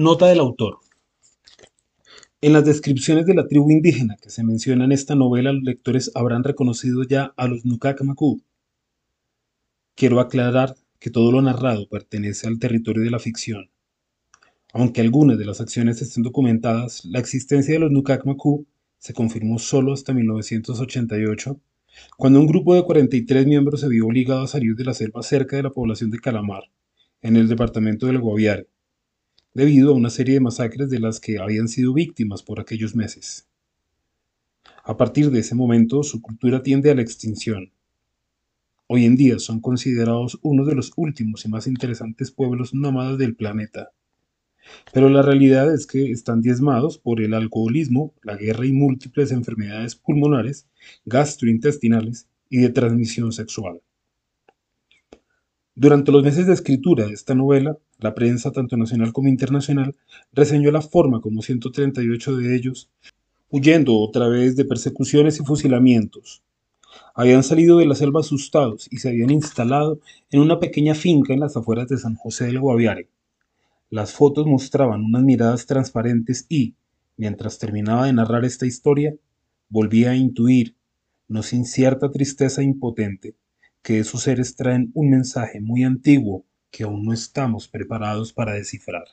Nota del autor. En las descripciones de la tribu indígena que se menciona en esta novela, los lectores habrán reconocido ya a los Nukakmaku. Quiero aclarar que todo lo narrado pertenece al territorio de la ficción. Aunque algunas de las acciones estén documentadas, la existencia de los Nukakmaku se confirmó solo hasta 1988, cuando un grupo de 43 miembros se vio obligado a salir de la selva cerca de la población de Calamar, en el departamento del Guaviare debido a una serie de masacres de las que habían sido víctimas por aquellos meses. A partir de ese momento, su cultura tiende a la extinción. Hoy en día son considerados uno de los últimos y más interesantes pueblos nómadas del planeta. Pero la realidad es que están diezmados por el alcoholismo, la guerra y múltiples enfermedades pulmonares, gastrointestinales y de transmisión sexual. Durante los meses de escritura de esta novela, la prensa, tanto nacional como internacional, reseñó la forma como 138 de ellos, huyendo otra vez de persecuciones y fusilamientos, habían salido de la selva asustados y se habían instalado en una pequeña finca en las afueras de San José del Guaviare. Las fotos mostraban unas miradas transparentes y, mientras terminaba de narrar esta historia, volvía a intuir, no sin cierta tristeza impotente, que esos seres traen un mensaje muy antiguo que aún no estamos preparados para descifrar.